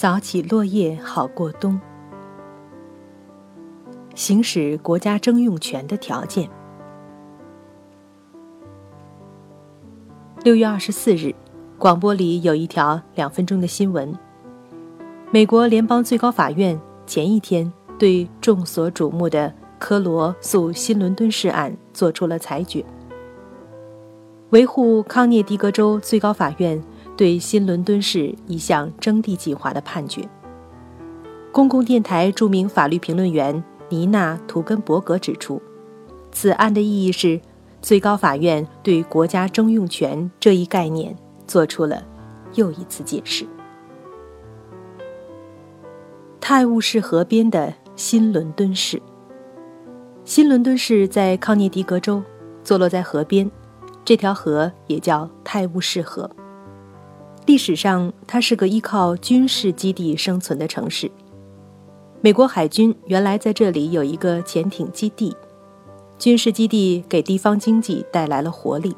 扫起落叶好过冬。行使国家征用权的条件。六月二十四日，广播里有一条两分钟的新闻：美国联邦最高法院前一天对众所瞩目的科罗诉新伦敦市案作出了裁决，维护康涅狄格州最高法院。对新伦敦市一项征地计划的判决。公共电台著名法律评论员尼娜·图根伯格指出，此案的意义是，最高法院对国家征用权这一概念做出了又一次解释。泰晤士河边的新伦敦市，新伦敦市在康涅狄格州，坐落在河边，这条河也叫泰晤士河。历史上，它是个依靠军事基地生存的城市。美国海军原来在这里有一个潜艇基地，军事基地给地方经济带来了活力。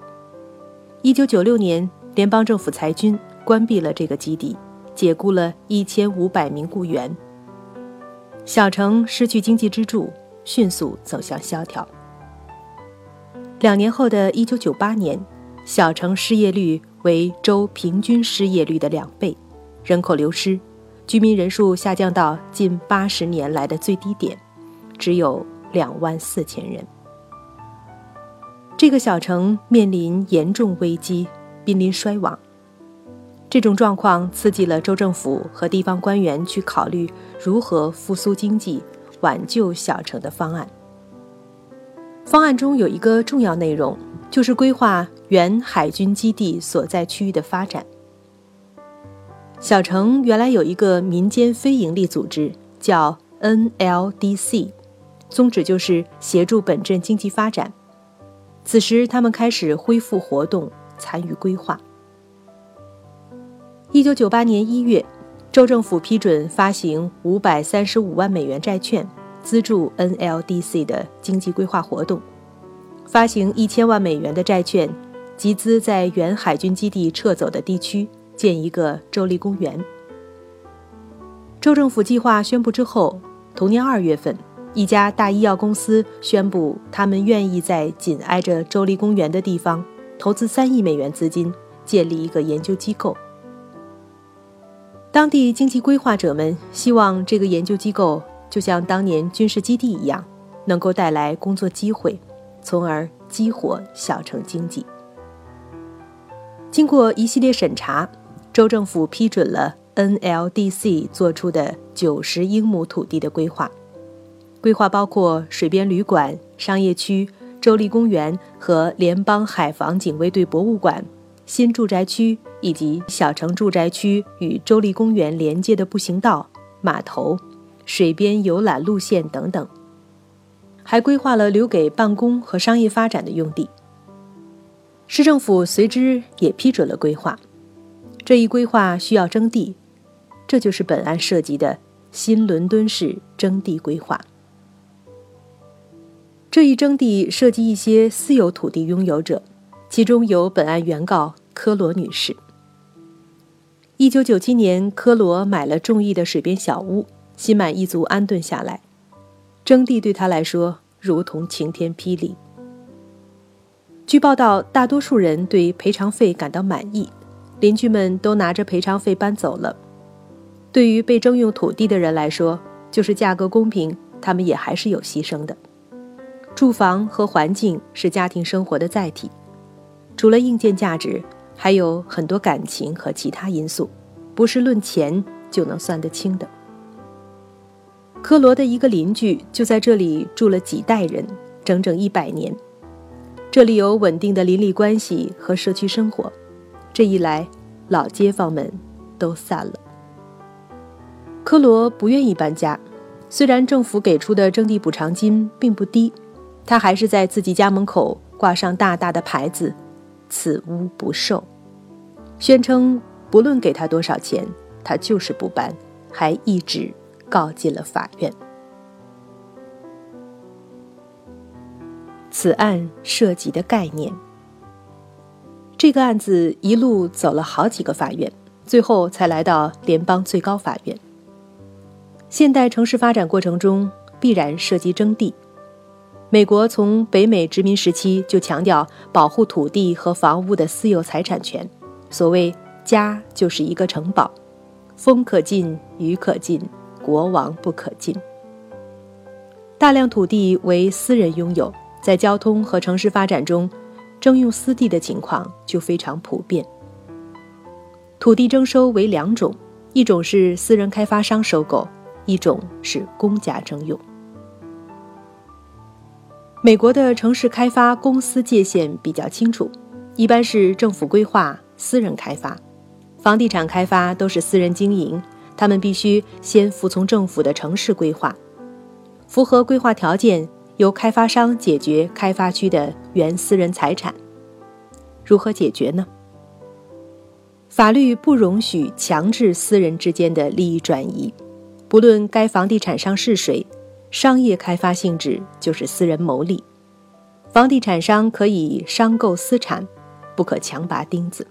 一九九六年，联邦政府裁军关闭了这个基地，解雇了一千五百名雇员。小城失去经济支柱，迅速走向萧条。两年后的一九九八年，小城失业率。为州平均失业率的两倍，人口流失，居民人数下降到近八十年来的最低点，只有两万四千人。这个小城面临严重危机，濒临衰亡。这种状况刺激了州政府和地方官员去考虑如何复苏经济、挽救小城的方案。方案中有一个重要内容。就是规划原海军基地所在区域的发展。小城原来有一个民间非营利组织，叫 NLDC，宗旨就是协助本镇经济发展。此时，他们开始恢复活动，参与规划。一九九八年一月，州政府批准发行五百三十五万美元债券，资助 NLDC 的经济规划活动。发行一千万美元的债券，集资在原海军基地撤走的地区建一个州立公园。州政府计划宣布之后，同年二月份，一家大医药公司宣布，他们愿意在紧挨着州立公园的地方投资三亿美元资金，建立一个研究机构。当地经济规划者们希望这个研究机构就像当年军事基地一样，能够带来工作机会。从而激活小城经济。经过一系列审查，州政府批准了 NLDC 做出的九十英亩土地的规划。规划包括水边旅馆、商业区、州立公园和联邦海防警卫队博物馆、新住宅区以及小城住宅区与州立公园连接的步行道、码头、水边游览路线等等。还规划了留给办公和商业发展的用地。市政府随之也批准了规划。这一规划需要征地，这就是本案涉及的新伦敦市征地规划。这一征地涉及一些私有土地拥有者，其中有本案原告科罗女士。一九九七年，科罗买了中意的水边小屋，心满意足安顿下来。征地对他来说如同晴天霹雳。据报道，大多数人对赔偿费感到满意，邻居们都拿着赔偿费搬走了。对于被征用土地的人来说，就是价格公平，他们也还是有牺牲的。住房和环境是家庭生活的载体，除了硬件价值，还有很多感情和其他因素，不是论钱就能算得清的。科罗的一个邻居就在这里住了几代人，整整一百年。这里有稳定的邻里关系和社区生活，这一来，老街坊们都散了。科罗不愿意搬家，虽然政府给出的征地补偿金并不低，他还是在自己家门口挂上大大的牌子：“此屋不售”，宣称不论给他多少钱，他就是不搬，还一直。告进了法院。此案涉及的概念，这个案子一路走了好几个法院，最后才来到联邦最高法院。现代城市发展过程中必然涉及征地。美国从北美殖民时期就强调保护土地和房屋的私有财产权。所谓“家就是一个城堡，风可进，雨可进，国王不可进”。大量土地为私人拥有，在交通和城市发展中，征用私地的情况就非常普遍。土地征收为两种，一种是私人开发商收购，一种是公家征用。美国的城市开发公司界限比较清楚，一般是政府规划、私人开发。房地产开发都是私人经营，他们必须先服从政府的城市规划，符合规划条件，由开发商解决开发区的原私人财产。如何解决呢？法律不容许强制私人之间的利益转移，不论该房地产商是谁。商业开发性质就是私人牟利，房地产商可以商购私产，不可强拔钉子。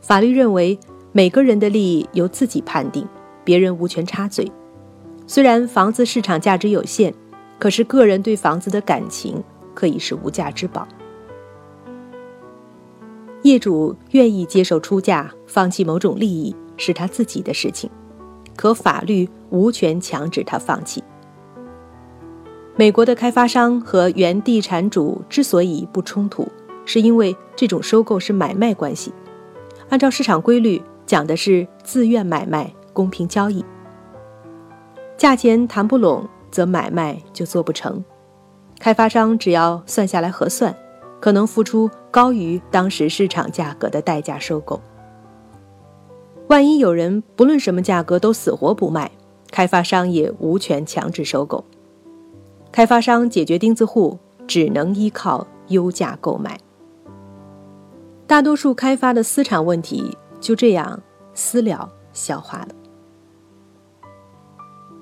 法律认为每个人的利益由自己判定，别人无权插嘴。虽然房子市场价值有限，可是个人对房子的感情可以是无价之宝。业主愿意接受出价，放弃某种利益是他自己的事情，可法律无权强制他放弃。美国的开发商和原地产主之所以不冲突，是因为这种收购是买卖关系，按照市场规律讲的是自愿买卖、公平交易。价钱谈不拢，则买卖就做不成。开发商只要算下来核算，可能付出高于当时市场价格的代价收购。万一有人不论什么价格都死活不卖，开发商也无权强制收购。开发商解决钉子户，只能依靠优价购买。大多数开发的私产问题就这样私了消化了。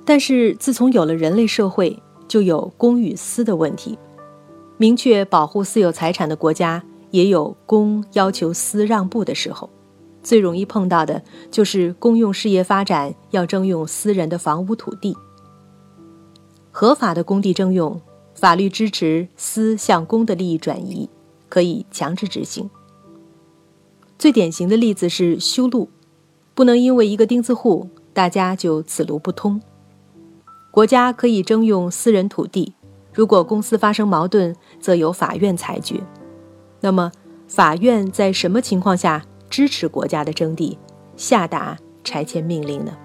但是自从有了人类社会，就有公与私的问题。明确保护私有财产的国家，也有公要求私让步的时候。最容易碰到的就是公用事业发展要征用私人的房屋土地。合法的工地征用，法律支持私向公的利益转移，可以强制执行。最典型的例子是修路，不能因为一个钉子户，大家就此路不通。国家可以征用私人土地，如果公司发生矛盾，则由法院裁决。那么，法院在什么情况下支持国家的征地，下达拆迁命令呢？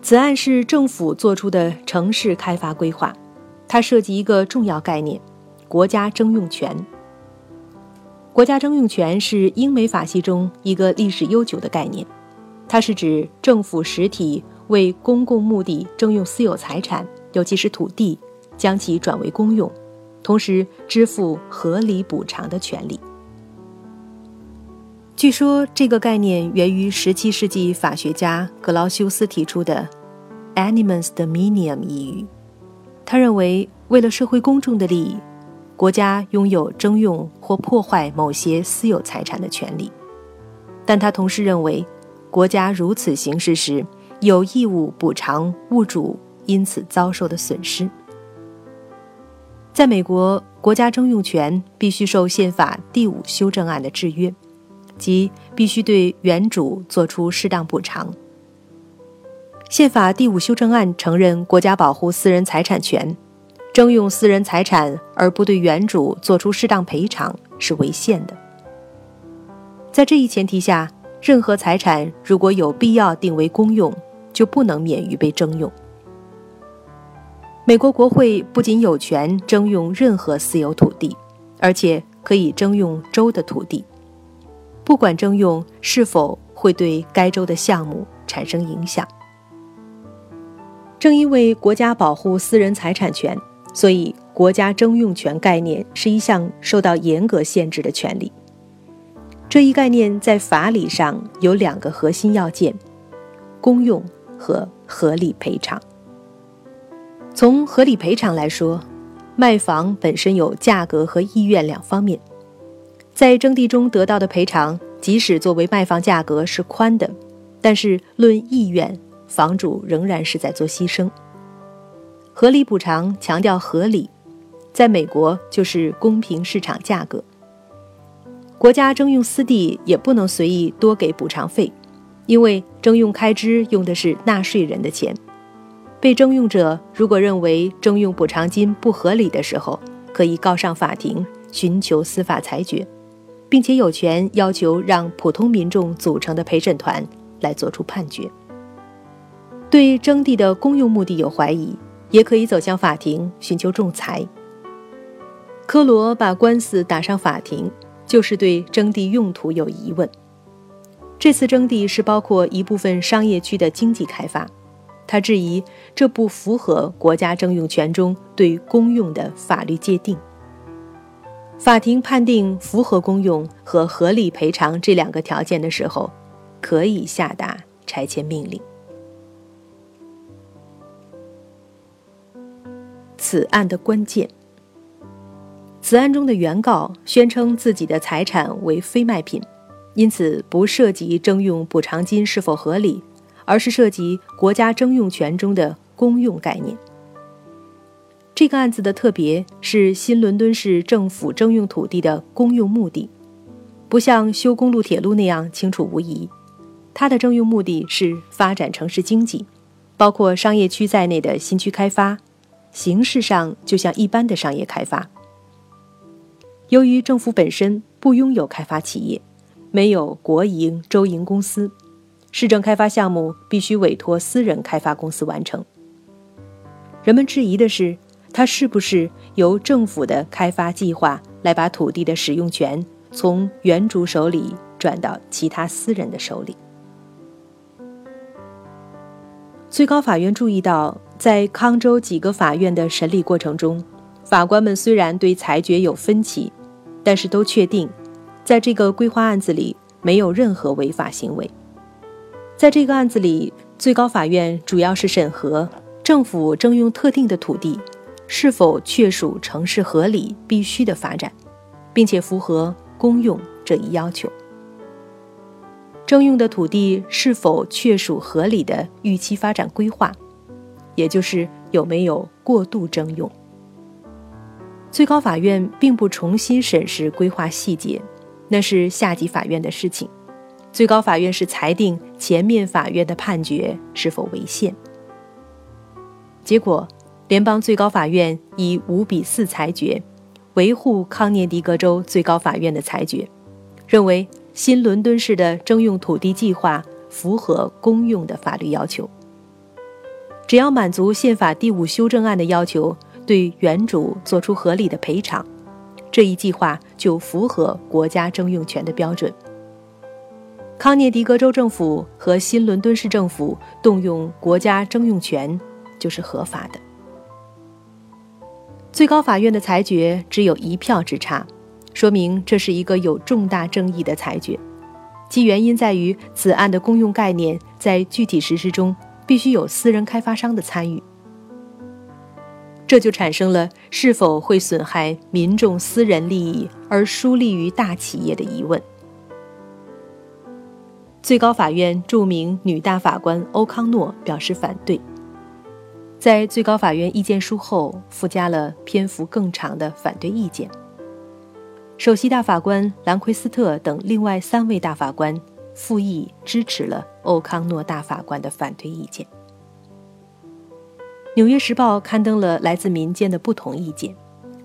此案是政府作出的城市开发规划，它涉及一个重要概念——国家征用权。国家征用权是英美法系中一个历史悠久的概念，它是指政府实体为公共目的征用私有财产，尤其是土地，将其转为公用，同时支付合理补偿的权利。据说这个概念源于17世纪法学家格劳修斯提出的。animus dominium 一语，他认为，为了社会公众的利益，国家拥有征用或破坏某些私有财产的权利。但他同时认为，国家如此行事时，有义务补偿物主因此遭受的损失。在美国，国家征用权必须受宪法第五修正案的制约，即必须对原主作出适当补偿。宪法第五修正案承认国家保护私人财产权，征用私人财产而不对原主作出适当赔偿是违宪的。在这一前提下，任何财产如果有必要定为公用，就不能免于被征用。美国国会不仅有权征用任何私有土地，而且可以征用州的土地，不管征用是否会对该州的项目产生影响。正因为国家保护私人财产权，所以国家征用权概念是一项受到严格限制的权利。这一概念在法理上有两个核心要件：公用和合理赔偿。从合理赔偿来说，卖房本身有价格和意愿两方面，在征地中得到的赔偿即使作为卖房价格是宽的，但是论意愿，房主仍然是在做牺牲。合理补偿强调合理，在美国就是公平市场价格。国家征用私地也不能随意多给补偿费，因为征用开支用的是纳税人的钱。被征用者如果认为征用补偿金不合理的时候，可以告上法庭，寻求司法裁决，并且有权要求让普通民众组成的陪审团来作出判决。对征地的公用目的有怀疑，也可以走向法庭寻求仲裁。科罗把官司打上法庭，就是对征地用途有疑问。这次征地是包括一部分商业区的经济开发。他质疑这不符合国家征用权中对公用的法律界定。法庭判定符合公用和合理赔偿这两个条件的时候，可以下达拆迁命令。此案的关键，此案中的原告宣称自己的财产为非卖品，因此不涉及征用补偿金是否合理。而是涉及国家征用权中的公用概念。这个案子的特别是新伦敦市政府征用土地的公用目的，不像修公路铁路那样清楚无疑。它的征用目的是发展城市经济，包括商业区在内的新区开发，形式上就像一般的商业开发。由于政府本身不拥有开发企业，没有国营、州营公司。市政开发项目必须委托私人开发公司完成。人们质疑的是，它是不是由政府的开发计划来把土地的使用权从原主手里转到其他私人的手里？最高法院注意到，在康州几个法院的审理过程中，法官们虽然对裁决有分歧，但是都确定，在这个规划案子里没有任何违法行为。在这个案子里，最高法院主要是审核政府征用特定的土地是否确属城市合理必须的发展，并且符合公用这一要求。征用的土地是否确属合理的预期发展规划，也就是有没有过度征用。最高法院并不重新审视规划细节，那是下级法院的事情。最高法院是裁定前面法院的判决是否违宪。结果，联邦最高法院以五比四裁决，维护康涅狄格州最高法院的裁决，认为新伦敦市的征用土地计划符合公用的法律要求。只要满足宪法第五修正案的要求，对原主作出合理的赔偿，这一计划就符合国家征用权的标准。康涅狄格州政府和新伦敦市政府动用国家征用权就是合法的。最高法院的裁决只有一票之差，说明这是一个有重大争议的裁决，其原因在于此案的公用概念在具体实施中必须有私人开发商的参与，这就产生了是否会损害民众私人利益而疏利于大企业的疑问。最高法院著名女大法官欧康诺表示反对，在最高法院意见书后附加了篇幅更长的反对意见。首席大法官兰奎斯特等另外三位大法官复议支持了欧康诺大法官的反对意见。《纽约时报》刊登了来自民间的不同意见，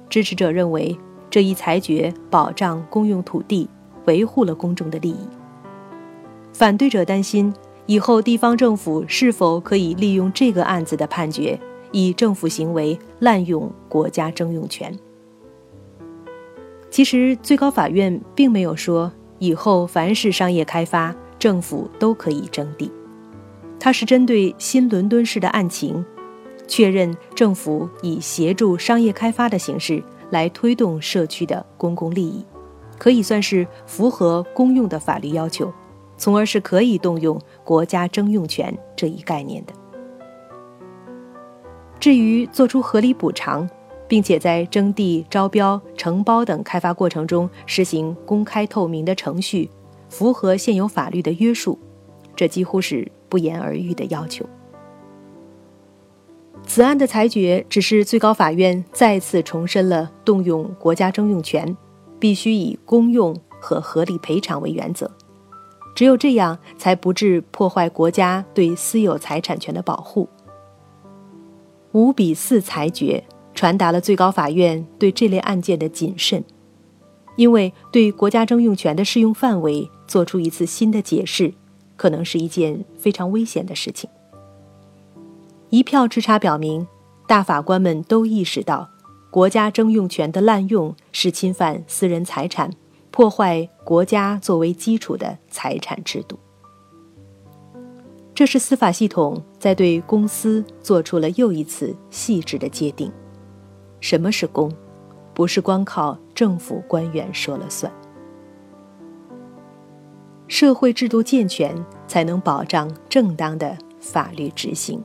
支持者认为这一裁决保障公用土地，维护了公众的利益。反对者担心，以后地方政府是否可以利用这个案子的判决，以政府行为滥用国家征用权。其实，最高法院并没有说以后凡是商业开发，政府都可以征地。它是针对新伦敦市的案情，确认政府以协助商业开发的形式来推动社区的公共利益，可以算是符合公用的法律要求。从而是可以动用国家征用权这一概念的。至于做出合理补偿，并且在征地、招标、承包等开发过程中实行公开透明的程序，符合现有法律的约束，这几乎是不言而喻的要求。此案的裁决只是最高法院再次重申了动用国家征用权必须以公用和合理赔偿为原则，只有这样才不致破坏国家对私有财产权的保护。五比四裁决传达了最高法院对这类案件的谨慎，因为对国家征用权的适用范围做出一次新的解释，可能是一件非常危险的事情。一票之差表明，大法官们都意识到，国家征用权的滥用是侵犯私人财产，破坏国家作为基础的财产制度。这是司法系统在对公司做出了又一次细致的界定：什么是公，不是光靠政府官员说了算。社会制度健全，才能保障正当的法律执行。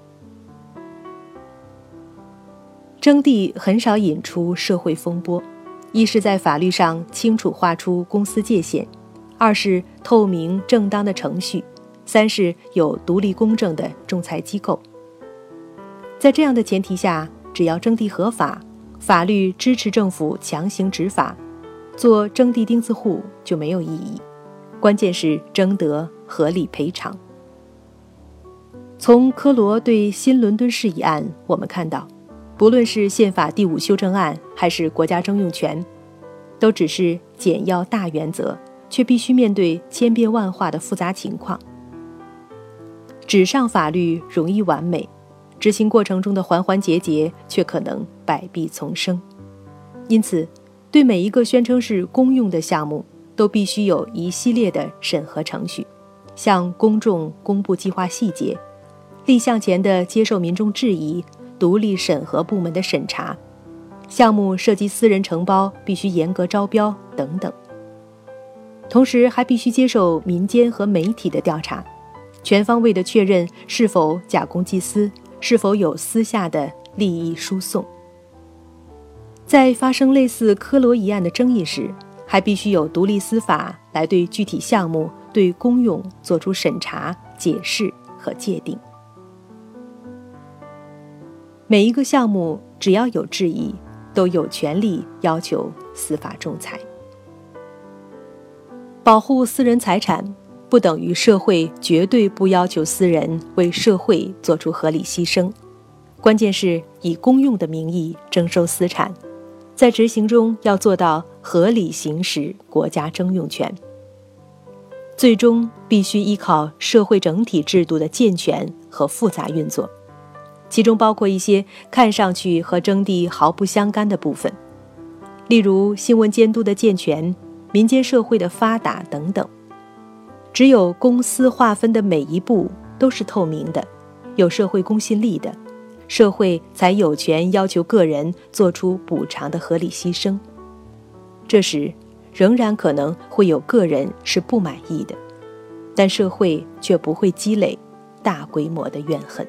征地很少引出社会风波，一是在法律上清楚划出公司界限，二是透明正当的程序，三是有独立公正的仲裁机构。在这样的前提下，只要征地合法，法律支持政府强行执法，做征地钉子户就没有意义。关键是征得合理赔偿。从科罗对新伦敦市一案，我们看到。不论是宪法第五修正案，还是国家征用权，都只是简要大原则，却必须面对千变万化的复杂情况。纸上法律容易完美，执行过程中的环环节节却可能百弊丛生。因此，对每一个宣称是公用的项目，都必须有一系列的审核程序，向公众公布计划细节，立项前的接受民众质疑。独立审核部门的审查，项目涉及私人承包，必须严格招标等等。同时，还必须接受民间和媒体的调查，全方位的确认是否假公济私，是否有私下的利益输送。在发生类似科罗一案的争议时，还必须有独立司法来对具体项目、对公用作出审查、解释和界定。每一个项目只要有质疑，都有权利要求司法仲裁。保护私人财产，不等于社会绝对不要求私人为社会做出合理牺牲。关键是以公用的名义征收私产，在执行中要做到合理行使国家征用权。最终必须依靠社会整体制度的健全和复杂运作。其中包括一些看上去和征地毫不相干的部分，例如新闻监督的健全、民间社会的发达等等。只有公司划分的每一步都是透明的、有社会公信力的，社会才有权要求个人做出补偿的合理牺牲。这时，仍然可能会有个人是不满意的，但社会却不会积累大规模的怨恨。